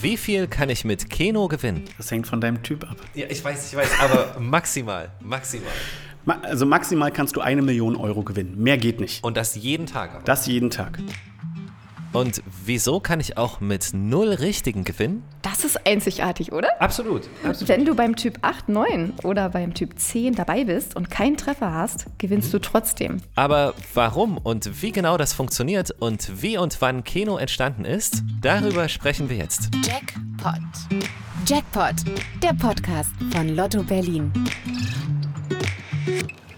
Wie viel kann ich mit Keno gewinnen? Das hängt von deinem Typ ab. Ja, ich weiß, ich weiß, aber maximal, maximal. Ma also maximal kannst du eine Million Euro gewinnen. Mehr geht nicht. Und das jeden Tag. Aber. Das jeden Tag. Und wieso kann ich auch mit null richtigen gewinnen? Das ist einzigartig, oder? Absolut. absolut. Wenn du beim Typ 8, 9 oder beim Typ 10 dabei bist und keinen Treffer hast, gewinnst mhm. du trotzdem. Aber warum und wie genau das funktioniert und wie und wann Keno entstanden ist, darüber sprechen wir jetzt. Jackpot. Jackpot, der Podcast von Lotto Berlin.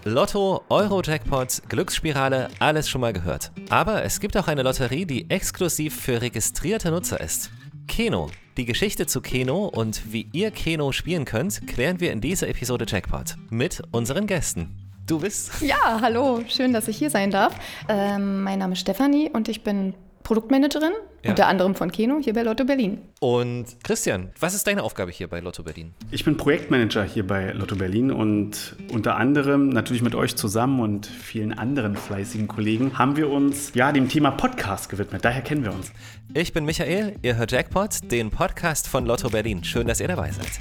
Lotto, Euro-Jackpot, Glücksspirale, alles schon mal gehört. Aber es gibt auch eine Lotterie, die exklusiv für registrierte Nutzer ist. Keno. Die Geschichte zu Keno und wie ihr Keno spielen könnt, klären wir in dieser Episode Jackpot mit unseren Gästen. Du bist? Ja, hallo, schön, dass ich hier sein darf. Ähm, mein Name ist Stefanie und ich bin Produktmanagerin, ja. unter anderem von Keno, hier bei Lotto Berlin. Und Christian, was ist deine Aufgabe hier bei Lotto Berlin? Ich bin Projektmanager hier bei Lotto Berlin und unter anderem natürlich mit euch zusammen und vielen anderen fleißigen Kollegen haben wir uns ja dem Thema Podcast gewidmet. Daher kennen wir uns. Ich bin Michael, ihr hört Jackpot, den Podcast von Lotto Berlin. Schön, dass ihr dabei seid.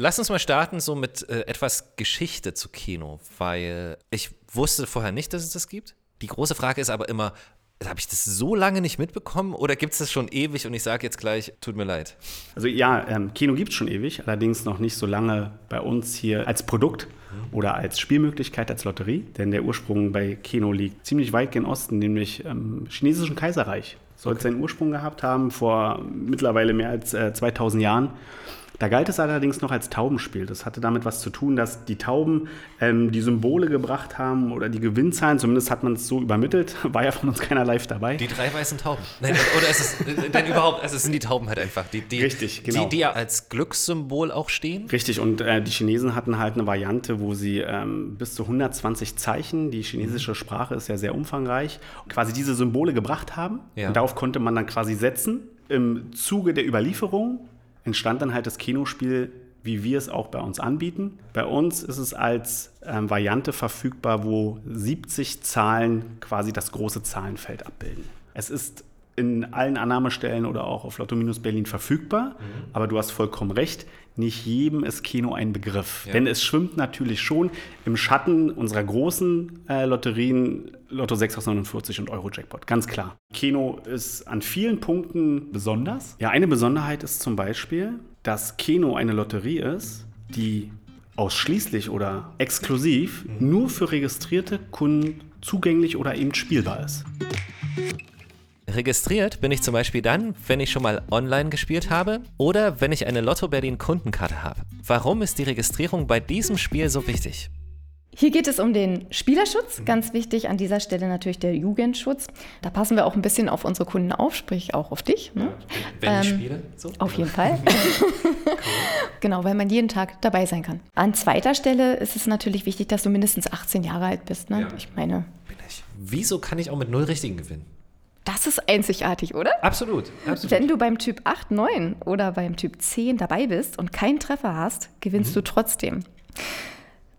Lass uns mal starten so mit äh, etwas Geschichte zu Kino, weil ich wusste vorher nicht, dass es das gibt. Die große Frage ist aber immer, habe ich das so lange nicht mitbekommen oder gibt es das schon ewig und ich sage jetzt gleich, tut mir leid? Also ja, ähm, Kino gibt es schon ewig, allerdings noch nicht so lange bei uns hier als Produkt mhm. oder als Spielmöglichkeit, als Lotterie. Denn der Ursprung bei Kino liegt ziemlich weit gen Osten, nämlich im chinesischen Kaiserreich. Soll okay. seinen Ursprung gehabt haben vor mittlerweile mehr als äh, 2000 Jahren. Da galt es allerdings noch als Taubenspiel. Das hatte damit was zu tun, dass die Tauben ähm, die Symbole gebracht haben oder die Gewinnzahlen, zumindest hat man es so übermittelt, war ja von uns keiner live dabei. Die drei weißen Tauben. Nein, oder ist es denn überhaupt, also es sind die Tauben halt einfach, die, die, Richtig, genau. die, die ja als Glückssymbol auch stehen? Richtig, und äh, die Chinesen hatten halt eine Variante, wo sie ähm, bis zu 120 Zeichen, die chinesische Sprache ist ja sehr umfangreich, quasi diese Symbole gebracht haben. Ja. Und darauf konnte man dann quasi setzen. Im Zuge der Überlieferung entstand dann halt das Kinospiel, wie wir es auch bei uns anbieten. Bei uns ist es als ähm, Variante verfügbar, wo 70 Zahlen quasi das große Zahlenfeld abbilden. Es ist in allen Annahmestellen oder auch auf Lotto-Berlin verfügbar. Mhm. Aber du hast vollkommen recht, nicht jedem ist Kino ein Begriff. Ja. Denn es schwimmt natürlich schon im Schatten unserer großen äh, Lotterien Lotto 6 aus 49 und Euro-Jackpot, ganz klar. Kino ist an vielen Punkten besonders. Ja, eine Besonderheit ist zum Beispiel, dass Kino eine Lotterie ist, die ausschließlich oder exklusiv mhm. nur für registrierte Kunden zugänglich oder eben spielbar ist. Registriert bin ich zum Beispiel dann, wenn ich schon mal online gespielt habe oder wenn ich eine Lotto Berlin Kundenkarte habe. Warum ist die Registrierung bei diesem Spiel so wichtig? Hier geht es um den Spielerschutz. Ganz wichtig an dieser Stelle natürlich der Jugendschutz. Da passen wir auch ein bisschen auf unsere Kunden auf, sprich auch auf dich. Ne? Wenn ich ähm, spiele? So? Auf jeden Fall. cool. Genau, weil man jeden Tag dabei sein kann. An zweiter Stelle ist es natürlich wichtig, dass du mindestens 18 Jahre alt bist. Ne? Ja. Ich meine. Bin ich. Wieso kann ich auch mit null Richtigen gewinnen? Das ist einzigartig, oder? Absolut, absolut. Wenn du beim Typ 8, 9 oder beim Typ 10 dabei bist und keinen Treffer hast, gewinnst mhm. du trotzdem.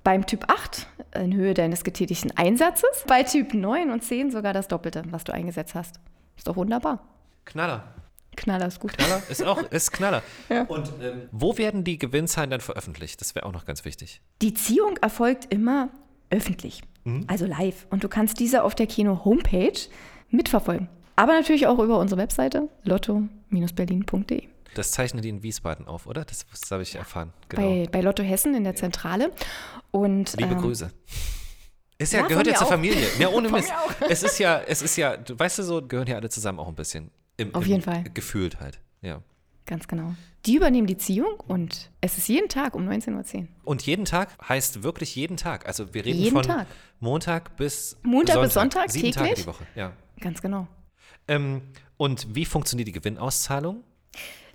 Beim Typ 8 in Höhe deines getätigten Einsatzes, bei Typ 9 und 10 sogar das Doppelte, was du eingesetzt hast. Ist doch wunderbar. Knaller. Knaller ist gut. Knaller ist auch ist Knaller. ja. Und ähm, wo werden die Gewinnzahlen dann veröffentlicht? Das wäre auch noch ganz wichtig. Die Ziehung erfolgt immer öffentlich, mhm. also live. Und du kannst diese auf der Kino-Homepage mitverfolgen. Aber natürlich auch über unsere Webseite lotto-berlin.de. Das zeichnen die in Wiesbaden auf, oder? Das, das habe ich erfahren. Genau. Bei, bei Lotto Hessen in der Zentrale. Und, Liebe ähm, Grüße. Ist ja, ja gehört ja zur auch. Familie. Ja, ohne Mist. Es ist ja, es ist ja, du weißt du so, gehören ja alle zusammen auch ein bisschen. Im, Auf im jeden Fall. Gefühlt halt, ja. Ganz genau. Die übernehmen die Ziehung und es ist jeden Tag um 19.10 Uhr. Und jeden Tag heißt wirklich jeden Tag. Also wir reden jeden von Tag. Montag bis Montag Sonntag. bis Sonntag Sieben täglich. Tage die Woche, ja. Ganz genau. Ähm, und wie funktioniert die Gewinnauszahlung?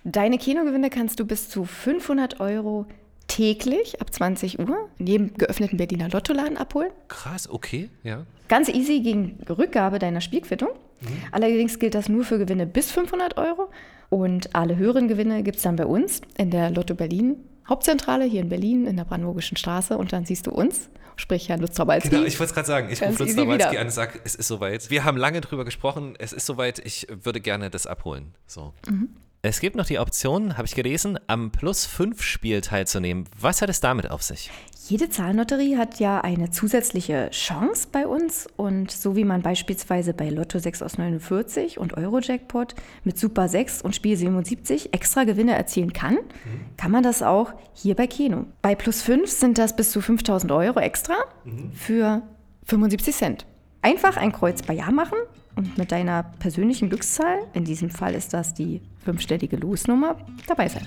Deine Kinogewinne kannst du bis zu 500 Euro täglich ab 20 Uhr in jedem geöffneten Berliner Lottoladen abholen. Krass, okay, ja. Ganz easy gegen Rückgabe deiner Spielquittung. Mhm. Allerdings gilt das nur für Gewinne bis 500 Euro. Und alle höheren Gewinne gibt es dann bei uns in der Lotto Berlin Hauptzentrale hier in Berlin in der Brandenburgischen Straße. Und dann siehst du uns sprich Herrn Lutz Trabalski. Genau, ich wollte es gerade sagen. Ich rufe Lutz Trabalski an und sage, es ist soweit. Wir haben lange drüber gesprochen, es ist soweit, ich würde gerne das abholen. So. Mhm. Es gibt noch die Option, habe ich gelesen, am Plus-5-Spiel teilzunehmen. Was hat es damit auf sich? Jede Zahlenlotterie hat ja eine zusätzliche Chance bei uns und so wie man beispielsweise bei Lotto 6 aus 49 und Eurojackpot mit Super 6 und Spiel 77 extra Gewinne erzielen kann, mhm. kann man das auch hier bei Keno. Bei Plus 5 sind das bis zu 5000 Euro extra mhm. für 75 Cent. Einfach ein Kreuz bei Ja machen und mit deiner persönlichen Glückszahl, in diesem Fall ist das die fünfstellige Losnummer, dabei sein.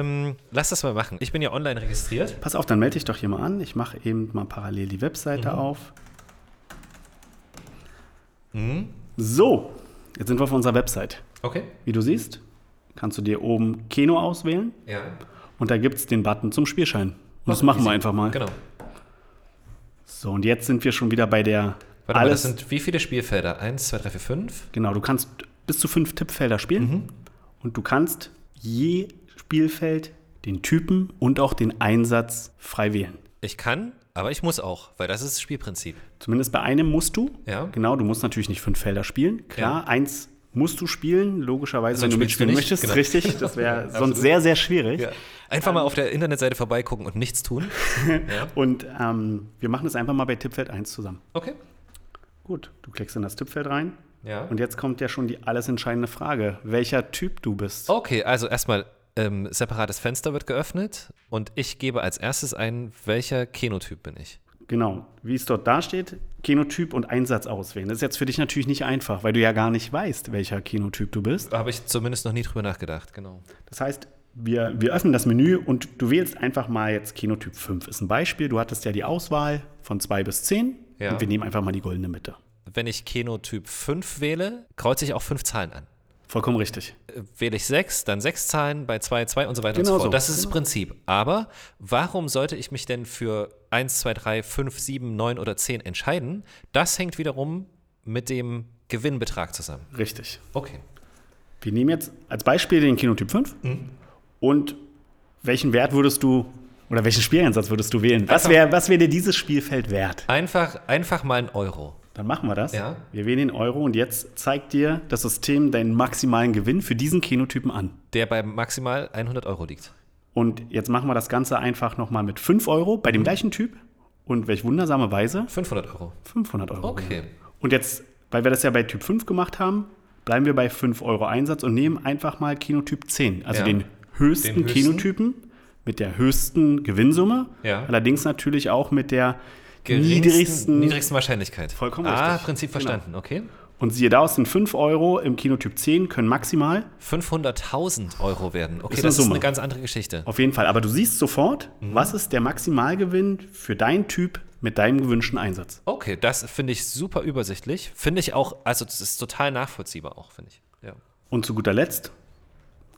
Ähm, lass das mal machen. Ich bin ja online registriert. Pass auf, dann melde dich doch hier mal an. Ich mache eben mal parallel die Webseite mhm. auf. Mhm. So, jetzt sind wir auf unserer Website. Okay. Wie du siehst, kannst du dir oben Keno auswählen. Ja. Und da gibt es den Button zum Spielschein. Und das machen wir einfach mal. Genau. So, und jetzt sind wir schon wieder bei der. Warte alles, mal, das sind wie viele Spielfelder? Eins, zwei, drei, vier, fünf? Genau, du kannst bis zu fünf Tippfelder spielen. Mhm. Und du kannst je Spielfeld den Typen und auch den Einsatz frei wählen. Ich kann, aber ich muss auch, weil das ist das Spielprinzip. Zumindest bei einem musst du. Ja. Genau, du musst natürlich nicht fünf Felder spielen. Klar, ja. eins musst du spielen, logischerweise, wenn du mitspielen du möchtest. Genau. Richtig, das wäre sonst sehr, sehr schwierig. Ja. Einfach mal auf der Internetseite vorbeigucken und nichts tun. ja. Und ähm, wir machen das einfach mal bei Tippfeld 1 zusammen. Okay. Gut, du klickst in das Tippfeld rein. Ja. Und jetzt kommt ja schon die alles entscheidende Frage, welcher Typ du bist. Okay, also erstmal ähm, separates Fenster wird geöffnet und ich gebe als erstes ein, welcher Kenotyp bin ich. Genau, wie es dort dasteht, Kenotyp und Einsatz auswählen. Das ist jetzt für dich natürlich nicht einfach, weil du ja gar nicht weißt, welcher Kenotyp du bist. Habe ich zumindest noch nie drüber nachgedacht, genau. Das heißt, wir, wir öffnen das Menü und du wählst einfach mal jetzt Kenotyp 5. Ist ein Beispiel. Du hattest ja die Auswahl von 2 bis 10 ja. und wir nehmen einfach mal die goldene Mitte. Wenn ich Kenotyp 5 wähle, kreuze ich auch fünf Zahlen an. Vollkommen richtig. Wähle ich sechs, dann sechs Zahlen, bei zwei, zwei und so weiter genau und so fort. Das ist genau. das Prinzip. Aber warum sollte ich mich denn für 1, 2, 3, 5, 7, 9 oder 10 entscheiden? Das hängt wiederum mit dem Gewinnbetrag zusammen. Richtig. Okay. Wir nehmen jetzt als Beispiel den Kinotyp 5 mhm. und welchen Wert würdest du oder welchen Spieleinsatz würdest du wählen? Was wäre was wär dir dieses Spielfeld wert? Einfach, einfach mal ein Euro. Dann machen wir das. Ja. Wir wählen den Euro und jetzt zeigt dir das System deinen maximalen Gewinn für diesen Kenotypen an. Der bei maximal 100 Euro liegt. Und jetzt machen wir das Ganze einfach nochmal mit 5 Euro bei dem gleichen Typ. Und welch wundersame Weise? 500 Euro. 500 Euro. Okay. Und jetzt, weil wir das ja bei Typ 5 gemacht haben, bleiben wir bei 5 Euro Einsatz und nehmen einfach mal Kenotyp 10. Also ja. den, höchsten den höchsten Kenotypen mit der höchsten Gewinnsumme. Ja. Allerdings natürlich auch mit der niedrigsten, niedrigsten Wahrscheinlichkeit. Vollkommen ah, richtig. Prinzip genau. verstanden, genau. okay. Und siehe da, aus den 5 Euro im Kinotyp 10 können maximal 500.000 Euro werden. Okay, ist das Summe. ist eine ganz andere Geschichte. Auf jeden Fall. Aber du siehst sofort, mhm. was ist der Maximalgewinn für deinen Typ mit deinem gewünschten Einsatz. Okay, das finde ich super übersichtlich. Finde ich auch, also das ist total nachvollziehbar auch, finde ich. Ja. Und zu guter Letzt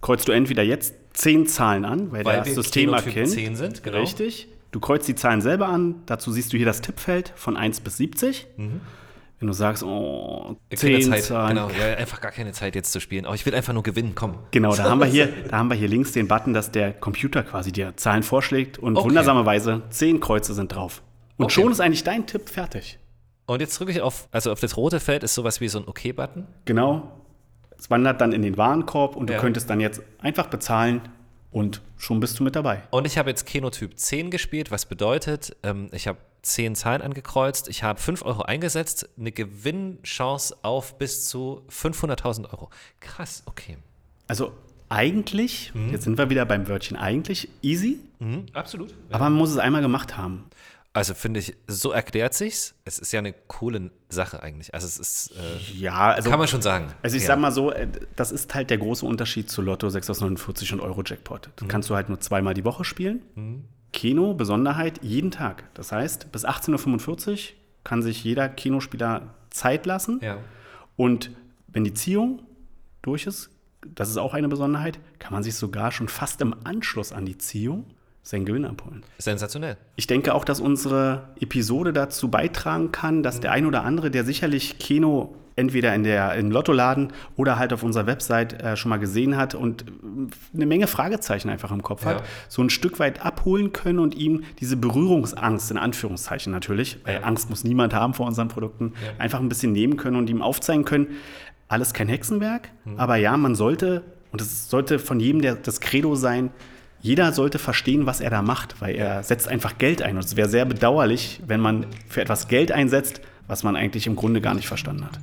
kreuzt du entweder jetzt 10 Zahlen an, weil, weil das System erkennt. 10 sind, genau. Richtig. Du kreuzt die Zahlen selber an. Dazu siehst du hier das Tippfeld von 1 bis 70. Mhm. Wenn du sagst, oh, 10 Zeit, Zahlen. Genau, ja, einfach gar keine Zeit jetzt zu spielen. Aber ich will einfach nur gewinnen, komm. Genau, da haben wir hier, da haben wir hier links den Button, dass der Computer quasi dir Zahlen vorschlägt und okay. wundersamerweise 10 Kreuze sind drauf. Und okay. schon ist eigentlich dein Tipp fertig. Und jetzt drücke ich auf, also auf das rote Feld ist sowas wie so ein OK-Button. Genau. Es wandert dann in den Warenkorb und ja. du könntest dann jetzt einfach bezahlen und schon bist du mit dabei. Und ich habe jetzt Kenotyp 10 gespielt, was bedeutet, ähm, ich habe 10 Zahlen angekreuzt, ich habe 5 Euro eingesetzt, eine Gewinnchance auf bis zu 500.000 Euro. Krass, okay. Also eigentlich, mhm. jetzt sind wir wieder beim Wörtchen eigentlich, easy. Mhm, absolut. Aber man muss es einmal gemacht haben. Also finde ich, so erklärt sich's. Es ist ja eine coole Sache eigentlich. Also es ist, äh, ja, also, kann man schon sagen. Also ich ja. sag mal so, äh, das ist halt der große Unterschied zu Lotto 6 aus 49 und Euro-Jackpot. Das mhm. kannst du halt nur zweimal die Woche spielen. Mhm. Kino, Besonderheit, jeden Tag. Das heißt, bis 18.45 Uhr kann sich jeder Kinospieler Zeit lassen. Ja. Und wenn die Ziehung durch ist, das ist auch eine Besonderheit, kann man sich sogar schon fast im Anschluss an die Ziehung seinen Gewinn abholen. Sensationell. Ich denke auch, dass unsere Episode dazu beitragen kann, dass der ein oder andere, der sicherlich Keno entweder in der, im Lottoladen oder halt auf unserer Website äh, schon mal gesehen hat und eine Menge Fragezeichen einfach im Kopf ja. hat, so ein Stück weit abholen können und ihm diese Berührungsangst, in Anführungszeichen natürlich, weil Angst muss niemand haben vor unseren Produkten, ja. einfach ein bisschen nehmen können und ihm aufzeigen können, alles kein Hexenwerk, mhm. aber ja, man sollte, und es sollte von jedem der, das Credo sein, jeder sollte verstehen, was er da macht, weil er setzt einfach Geld ein. Und es wäre sehr bedauerlich, wenn man für etwas Geld einsetzt, was man eigentlich im Grunde gar nicht verstanden hat.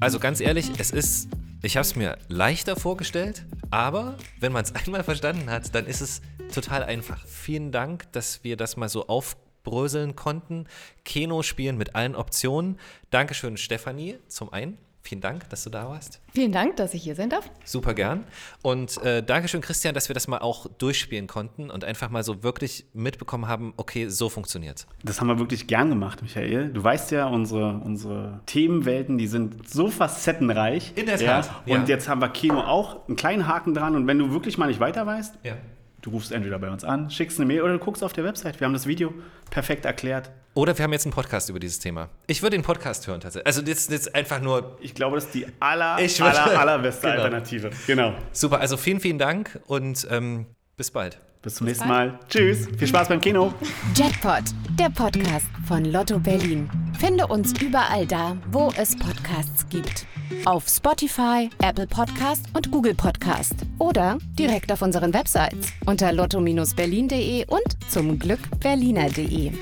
Also ganz ehrlich, es ist, ich habe es mir leichter vorgestellt, aber wenn man es einmal verstanden hat, dann ist es total einfach. Vielen Dank, dass wir das mal so aufbröseln konnten. Keno spielen mit allen Optionen. Dankeschön, Stefanie, zum einen. Vielen Dank, dass du da warst. Vielen Dank, dass ich hier sein darf. Super gern. Und äh, Dankeschön, Christian, dass wir das mal auch durchspielen konnten und einfach mal so wirklich mitbekommen haben, okay, so funktioniert. Das haben wir wirklich gern gemacht, Michael. Du weißt ja, unsere, unsere Themenwelten, die sind so facettenreich. In der Tat. Ja. Und ja. jetzt haben wir Kino auch einen kleinen Haken dran. Und wenn du wirklich mal nicht weiter weißt, ja. Du rufst entweder bei uns an, schickst eine Mail oder du guckst auf der Website. Wir haben das Video perfekt erklärt. Oder wir haben jetzt einen Podcast über dieses Thema. Ich würde den Podcast hören tatsächlich. Also jetzt, jetzt einfach nur. Ich glaube, das ist die aller, ich aller, allerbeste genau. Alternative. Genau. Super, also vielen, vielen Dank und ähm, bis bald. Bis zum bis nächsten bald. Mal. Tschüss. Viel Spaß beim Kino. Jackpot, der Podcast von Lotto Berlin. Finde uns überall da, wo es Podcasts gibt. Auf Spotify, Apple Podcast und Google Podcast. Oder direkt auf unseren Websites unter lotto-berlin.de und zum Glück berliner.de.